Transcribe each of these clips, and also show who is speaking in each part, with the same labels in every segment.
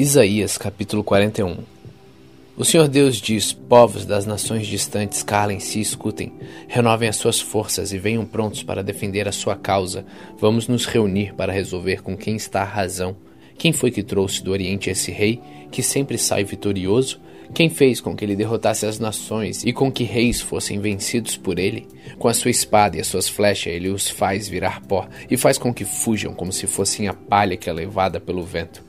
Speaker 1: Isaías capítulo 41 O Senhor Deus diz: Povos das nações distantes, calem-se e escutem, renovem as suas forças e venham prontos para defender a sua causa. Vamos nos reunir para resolver com quem está a razão. Quem foi que trouxe do Oriente esse rei, que sempre sai vitorioso? Quem fez com que ele derrotasse as nações e com que reis fossem vencidos por ele? Com a sua espada e as suas flechas, ele os faz virar pó e faz com que fujam como se fossem a palha que é levada pelo vento.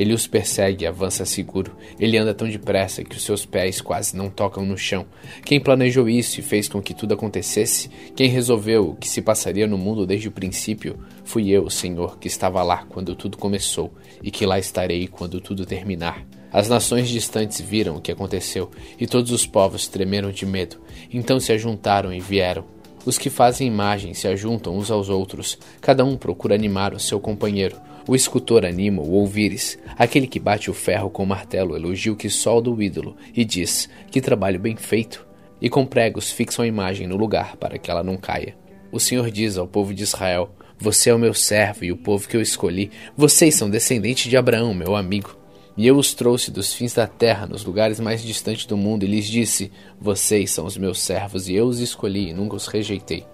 Speaker 1: Ele os persegue e avança seguro. Ele anda tão depressa que os seus pés quase não tocam no chão. Quem planejou isso e fez com que tudo acontecesse? Quem resolveu o que se passaria no mundo desde o princípio? Fui eu, Senhor, que estava lá quando tudo começou e que lá estarei quando tudo terminar. As nações distantes viram o que aconteceu e todos os povos tremeram de medo. Então se ajuntaram e vieram. Os que fazem imagens se ajuntam uns aos outros, cada um procura animar o seu companheiro. O escultor anima o ouvires, aquele que bate o ferro com o martelo elogia o que solda o ídolo e diz: Que trabalho bem feito! E com pregos fixam a imagem no lugar para que ela não caia. O Senhor diz ao povo de Israel: Você é o meu servo e o povo que eu escolhi. Vocês são descendentes de Abraão, meu amigo. E eu os trouxe dos fins da terra, nos lugares mais distantes do mundo, e lhes disse: Vocês são os meus servos, e eu os escolhi e nunca os rejeitei.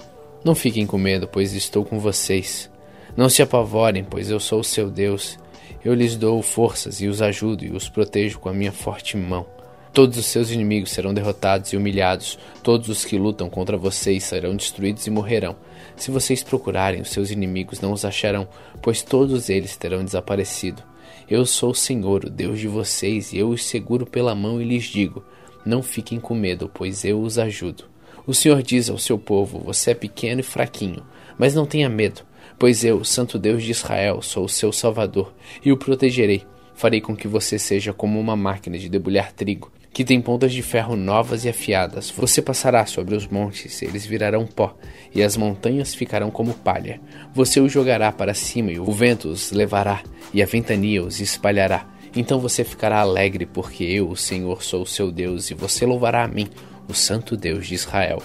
Speaker 1: Não fiquem com medo, pois estou com vocês. Não se apavorem, pois eu sou o seu Deus. Eu lhes dou forças e os ajudo e os protejo com a minha forte mão. Todos os seus inimigos serão derrotados e humilhados. Todos os que lutam contra vocês serão destruídos e morrerão. Se vocês procurarem, os seus inimigos não os acharão, pois todos eles terão desaparecido. Eu sou o Senhor, o Deus de vocês, e eu os seguro pela mão e lhes digo: Não fiquem com medo, pois eu os ajudo. O Senhor diz ao seu povo: Você é pequeno e fraquinho, mas não tenha medo, pois eu, Santo Deus de Israel, sou o seu Salvador e o protegerei. Farei com que você seja como uma máquina de debulhar trigo que tem pontas de ferro novas e afiadas. Você passará sobre os montes, eles virarão pó, e as montanhas ficarão como palha. Você os jogará para cima, e o vento os levará, e a ventania os espalhará. Então você ficará alegre, porque eu, o Senhor, sou o seu Deus, e você louvará a mim, o Santo Deus de Israel.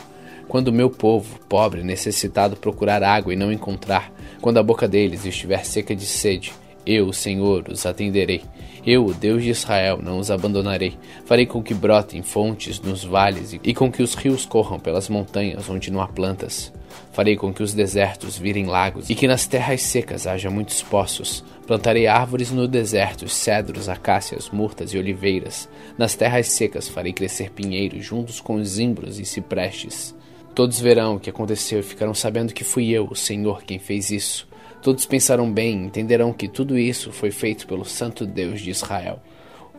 Speaker 1: Quando meu povo, pobre necessitado, procurar água e não encontrar, quando a boca deles estiver seca de sede, eu, Senhor, os atenderei. Eu, o Deus de Israel, não os abandonarei. Farei com que brotem fontes nos vales e com que os rios corram pelas montanhas onde não há plantas. Farei com que os desertos virem lagos e que nas terras secas haja muitos poços. Plantarei árvores no deserto, cedros, acácias, murtas e oliveiras. Nas terras secas farei crescer pinheiros juntos com zimbros e ciprestes. Todos verão o que aconteceu e ficarão sabendo que fui eu, o Senhor, quem fez isso. Todos pensarão bem entenderão que tudo isso foi feito pelo Santo Deus de Israel.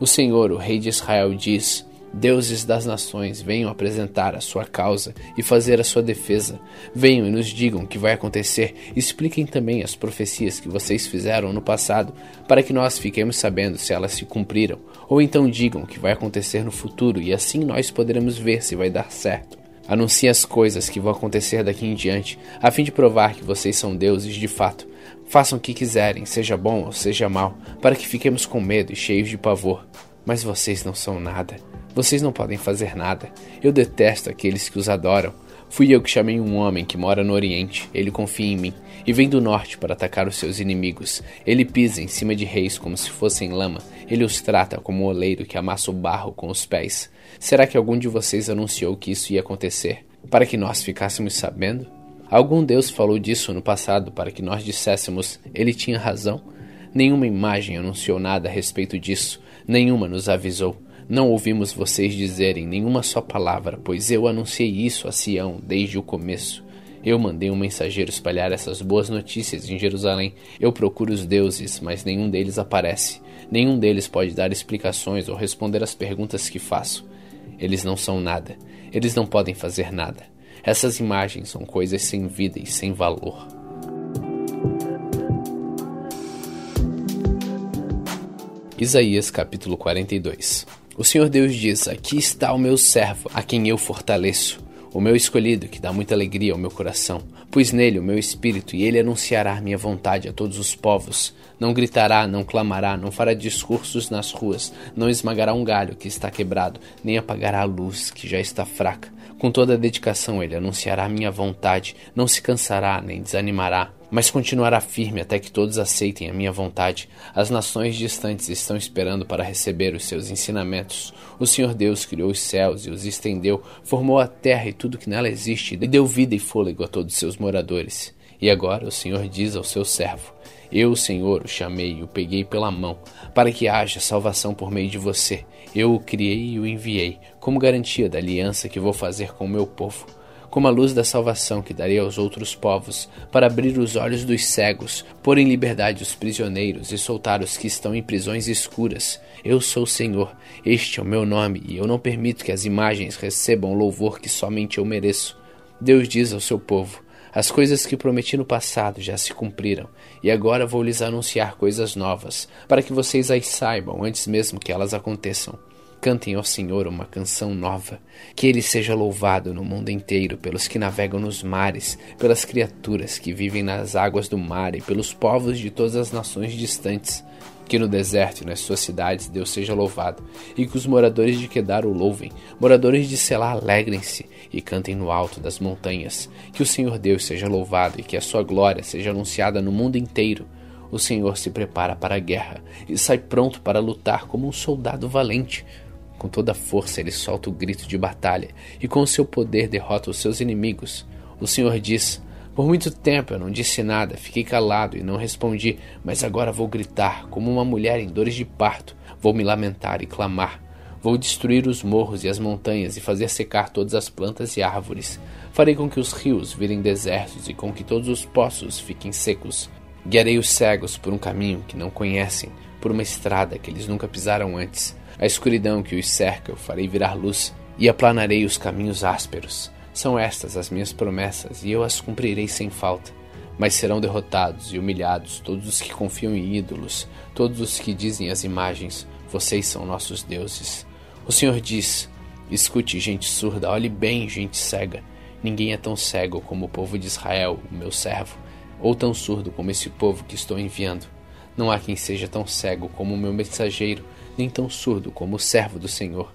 Speaker 1: O Senhor, o Rei de Israel, diz: Deuses das nações, venham apresentar a sua causa e fazer a sua defesa. Venham e nos digam o que vai acontecer. Expliquem também as profecias que vocês fizeram no passado, para que nós fiquemos sabendo se elas se cumpriram. Ou então digam o que vai acontecer no futuro e assim nós poderemos ver se vai dar certo. Anuncie as coisas que vão acontecer daqui em diante, a fim de provar que vocês são deuses de fato. Façam o que quiserem, seja bom ou seja mal, para que fiquemos com medo e cheios de pavor. Mas vocês não são nada. Vocês não podem fazer nada. Eu detesto aqueles que os adoram. Fui eu que chamei um homem que mora no Oriente. Ele confia em mim e vem do norte para atacar os seus inimigos. Ele pisa em cima de reis como se fossem lama. Ele os trata como um oleiro que amassa o barro com os pés. Será que algum de vocês anunciou que isso ia acontecer para que nós ficássemos sabendo? Algum Deus falou disso no passado para que nós disséssemos ele tinha razão? Nenhuma imagem anunciou nada a respeito disso, nenhuma nos avisou. Não ouvimos vocês dizerem nenhuma só palavra, pois eu anunciei isso a Sião desde o começo. Eu mandei um mensageiro espalhar essas boas notícias em Jerusalém. Eu procuro os deuses, mas nenhum deles aparece. Nenhum deles pode dar explicações ou responder às perguntas que faço. Eles não são nada. Eles não podem fazer nada. Essas imagens são coisas sem vida e sem valor. Isaías capítulo 42 O Senhor Deus diz: Aqui está o meu servo, a quem eu fortaleço, o meu escolhido, que dá muita alegria ao meu coração. Pus nele o meu espírito, e ele anunciará minha vontade a todos os povos. Não gritará, não clamará, não fará discursos nas ruas, não esmagará um galho que está quebrado, nem apagará a luz que já está fraca com toda a dedicação ele anunciará minha vontade, não se cansará nem desanimará. Mas continuará firme até que todos aceitem a minha vontade. As nações distantes estão esperando para receber os seus ensinamentos. O Senhor Deus criou os céus e os estendeu, formou a terra e tudo que nela existe, e deu vida e fôlego a todos seus moradores. E agora o Senhor diz ao seu servo: Eu, Senhor, o chamei e o peguei pela mão, para que haja salvação por meio de você. Eu o criei e o enviei, como garantia da aliança que vou fazer com o meu povo como a luz da salvação que darei aos outros povos, para abrir os olhos dos cegos, pôr em liberdade os prisioneiros e soltar os que estão em prisões escuras. Eu sou o Senhor, este é o meu nome, e eu não permito que as imagens recebam o louvor que somente eu mereço. Deus diz ao seu povo: As coisas que prometi no passado já se cumpriram, e agora vou lhes anunciar coisas novas, para que vocês as saibam antes mesmo que elas aconteçam. Cantem ao Senhor uma canção nova. Que ele seja louvado no mundo inteiro, pelos que navegam nos mares, pelas criaturas que vivem nas águas do mar e pelos povos de todas as nações distantes. Que no deserto e nas suas cidades Deus seja louvado, e que os moradores de Quedar o louvem, moradores de Selá alegrem-se e cantem no alto das montanhas. Que o Senhor Deus seja louvado e que a sua glória seja anunciada no mundo inteiro. O Senhor se prepara para a guerra e sai pronto para lutar como um soldado valente. Com toda a força ele solta o grito de batalha e com seu poder derrota os seus inimigos. O Senhor diz: Por muito tempo eu não disse nada, fiquei calado e não respondi, mas agora vou gritar, como uma mulher em dores de parto. Vou me lamentar e clamar. Vou destruir os morros e as montanhas e fazer secar todas as plantas e árvores. Farei com que os rios virem desertos e com que todos os poços fiquem secos. Guiarei os cegos por um caminho que não conhecem, por uma estrada que eles nunca pisaram antes. A escuridão que os cerca eu farei virar luz e aplanarei os caminhos ásperos. São estas as minhas promessas e eu as cumprirei sem falta. Mas serão derrotados e humilhados todos os que confiam em ídolos, todos os que dizem as imagens: Vocês são nossos deuses. O Senhor diz: Escute, gente surda, olhe bem, gente cega. Ninguém é tão cego como o povo de Israel, o meu servo, ou tão surdo como esse povo que estou enviando. Não há quem seja tão cego como o meu mensageiro, nem tão surdo como o servo do Senhor.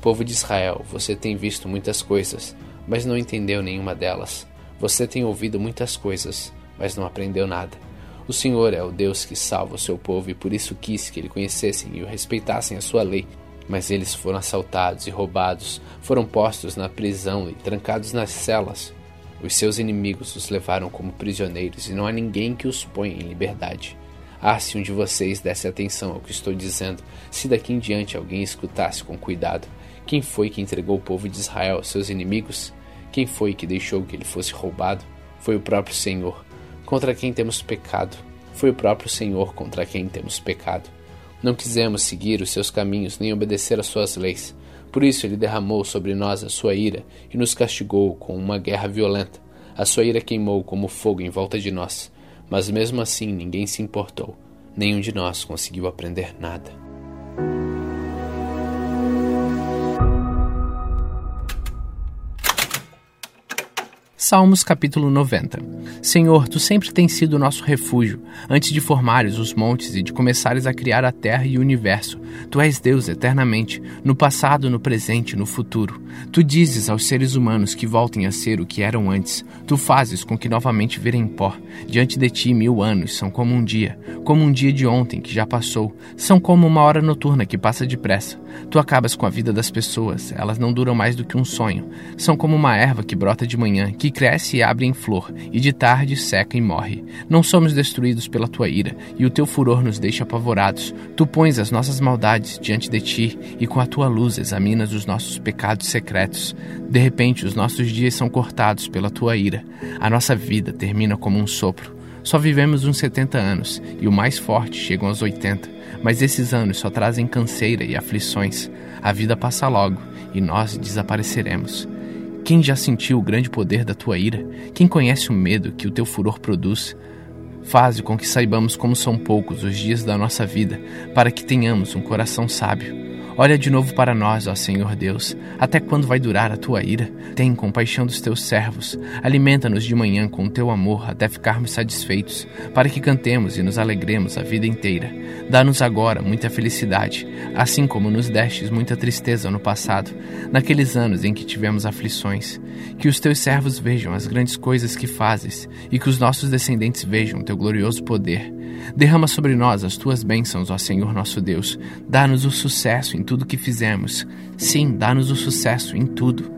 Speaker 1: Povo de Israel, você tem visto muitas coisas, mas não entendeu nenhuma delas. Você tem ouvido muitas coisas, mas não aprendeu nada. O Senhor é o Deus que salva o seu povo e por isso quis que ele conhecessem e o respeitassem a sua lei. Mas eles foram assaltados e roubados, foram postos na prisão e trancados nas celas. Os seus inimigos os levaram como prisioneiros e não há ninguém que os ponha em liberdade. Ah, se um de vocês desse atenção ao que estou dizendo, se daqui em diante alguém escutasse com cuidado, quem foi que entregou o povo de Israel aos seus inimigos? Quem foi que deixou que ele fosse roubado? Foi o próprio Senhor. Contra quem temos pecado? Foi o próprio Senhor contra quem temos pecado. Não quisemos seguir os seus caminhos nem obedecer às suas leis. Por isso ele derramou sobre nós a sua ira e nos castigou com uma guerra violenta. A sua ira queimou como fogo em volta de nós mas mesmo assim ninguém se importou. Nenhum de nós conseguiu aprender nada.
Speaker 2: Salmos capítulo 90 Senhor, tu sempre tens sido nosso refúgio, antes de formares os montes e de começares a criar a terra e o universo. Tu és Deus eternamente, no passado, no presente no futuro. Tu dizes aos seres humanos que voltem a ser o que eram antes. Tu fazes com que novamente virem pó. Diante de ti, mil anos são como um dia, como um dia de ontem que já passou. São como uma hora noturna que passa depressa. Tu acabas com a vida das pessoas, elas não duram mais do que um sonho. São como uma erva que brota de manhã, que cresce e abre em flor, e de tarde seca e morre. Não somos destruídos pela tua ira, e o teu furor nos deixa apavorados. Tu pões as nossas maldades diante de ti, e com a tua luz examinas os nossos pecados secretos. De repente, os nossos dias são cortados pela tua ira. A nossa vida termina como um sopro. Só vivemos uns 70 anos, e o mais forte chegam aos 80. Mas esses anos só trazem canseira e aflições. A vida passa logo, e nós desapareceremos. Quem já sentiu o grande poder da tua ira? Quem conhece o medo que o teu furor produz? Faze com que saibamos como são poucos os dias da nossa vida, para que tenhamos um coração sábio. Olha de novo para nós, ó Senhor Deus. Até quando vai durar a tua ira? Tem compaixão dos teus servos. Alimenta-nos de manhã com o teu amor até ficarmos satisfeitos, para que cantemos e nos alegremos a vida inteira. Dá-nos agora muita felicidade, assim como nos destes muita tristeza no passado, naqueles anos em que tivemos aflições. Que os teus servos vejam as grandes coisas que fazes e que os nossos descendentes vejam teu glorioso poder. Derrama sobre nós as tuas bênçãos, ó Senhor nosso Deus. Dá-nos o sucesso em tudo que fizemos. Sim, dá-nos o sucesso em tudo.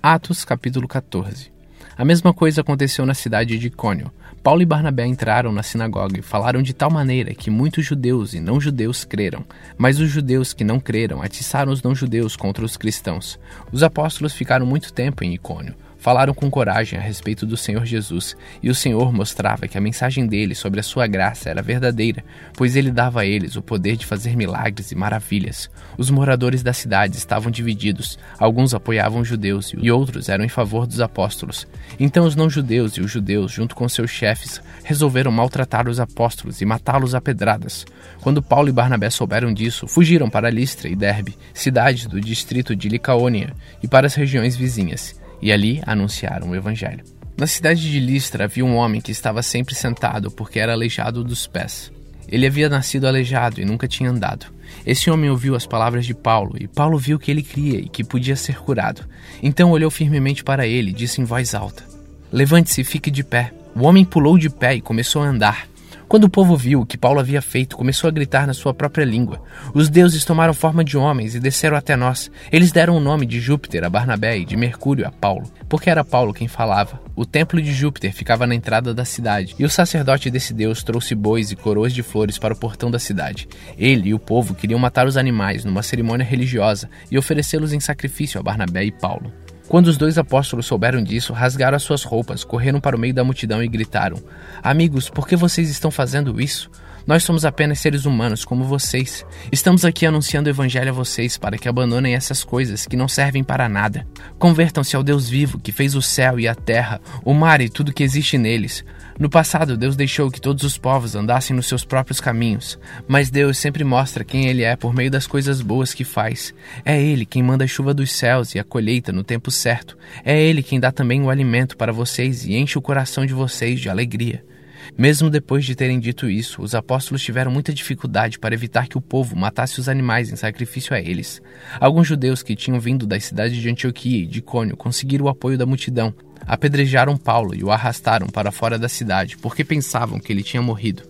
Speaker 2: Atos capítulo 14 A mesma coisa aconteceu na cidade de Icônio. Paulo e Barnabé entraram na sinagoga e falaram de tal maneira que muitos judeus e não-judeus creram. Mas os judeus que não creram atiçaram os não-judeus contra os cristãos. Os apóstolos ficaram muito tempo em Icônio. Falaram com coragem a respeito do Senhor Jesus, e o Senhor mostrava que a mensagem dele sobre a sua graça era verdadeira, pois ele dava a eles o poder de fazer milagres e maravilhas. Os moradores da cidade estavam divididos, alguns apoiavam os judeus e outros eram em favor dos apóstolos. Então os não-judeus e os judeus, junto com seus chefes, resolveram maltratar os apóstolos e matá-los a pedradas. Quando Paulo e Barnabé souberam disso, fugiram para Listra e Derbe, cidades do distrito de Licaônia, e para as regiões vizinhas e ali anunciaram o Evangelho. Na cidade de Listra havia um homem que estava sempre sentado porque era aleijado dos pés. Ele havia nascido aleijado e nunca tinha andado. Esse homem ouviu as palavras de Paulo e Paulo viu que ele cria e que podia ser curado. Então olhou firmemente para ele e disse em voz alta: Levante-se e fique de pé. O homem pulou de pé e começou a andar. Quando o povo viu o que Paulo havia feito, começou a gritar na sua própria língua. Os deuses tomaram forma de homens e desceram até nós. Eles deram o nome de Júpiter a Barnabé e de Mercúrio a Paulo, porque era Paulo quem falava. O templo de Júpiter ficava na entrada da cidade, e o sacerdote desse deus trouxe bois e coroas de flores para o portão da cidade. Ele e o povo queriam matar os animais numa cerimônia religiosa e oferecê-los em sacrifício a Barnabé e Paulo. Quando os dois apóstolos souberam disso, rasgaram as suas roupas, correram para o meio da multidão e gritaram: Amigos, por que vocês estão fazendo isso? Nós somos apenas seres humanos como vocês. Estamos aqui anunciando o evangelho a vocês para que abandonem essas coisas que não servem para nada. Convertam-se ao Deus vivo que fez o céu e a terra, o mar e tudo que existe neles. No passado, Deus deixou que todos os povos andassem nos seus próprios caminhos, mas Deus sempre mostra quem Ele é por meio das coisas boas que faz. É Ele quem manda a chuva dos céus e a colheita no tempo certo. É Ele quem dá também o alimento para vocês e enche o coração de vocês de alegria. Mesmo depois de terem dito isso, os apóstolos tiveram muita dificuldade para evitar que o povo matasse os animais em sacrifício a eles. Alguns judeus que tinham vindo das cidades de Antioquia e de Cônio conseguiram o apoio da multidão, apedrejaram Paulo e o arrastaram para fora da cidade, porque pensavam que ele tinha morrido.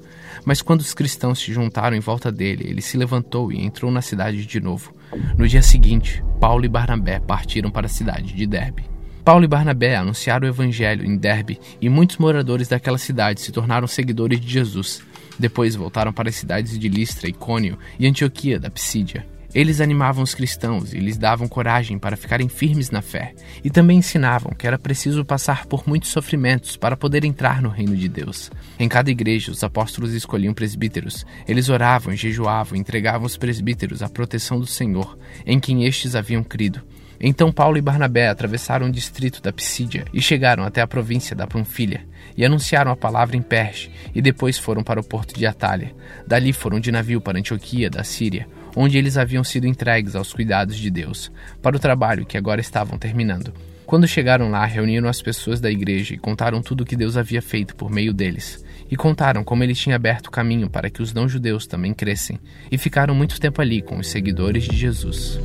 Speaker 2: Mas quando os cristãos se juntaram em volta dele, ele se levantou e entrou na cidade de novo. No dia seguinte, Paulo e Barnabé partiram para a cidade de Derbe. Paulo e Barnabé anunciaram o evangelho em Derbe e muitos moradores daquela cidade se tornaram seguidores de Jesus. Depois voltaram para as cidades de Listra, Icônio e Antioquia da Psídia. Eles animavam os cristãos e lhes davam coragem para ficarem firmes na fé, e também ensinavam que era preciso passar por muitos sofrimentos para poder entrar no reino de Deus. Em cada igreja, os apóstolos escolhiam presbíteros. Eles oravam, jejuavam entregavam os presbíteros à proteção do Senhor, em quem estes haviam crido. Então Paulo e Barnabé atravessaram o distrito da Psídia e chegaram até a província da Panfilha, e anunciaram a palavra em Perge, e depois foram para o porto de Atalha. Dali foram de navio para Antioquia, da Síria, onde eles haviam sido entregues aos cuidados de Deus, para o trabalho que agora estavam terminando. Quando chegaram lá, reuniram as pessoas da igreja e contaram tudo o que Deus havia feito por meio deles. E contaram como ele tinha aberto caminho para que os não-judeus também crescem, e ficaram muito tempo ali com os seguidores de Jesus.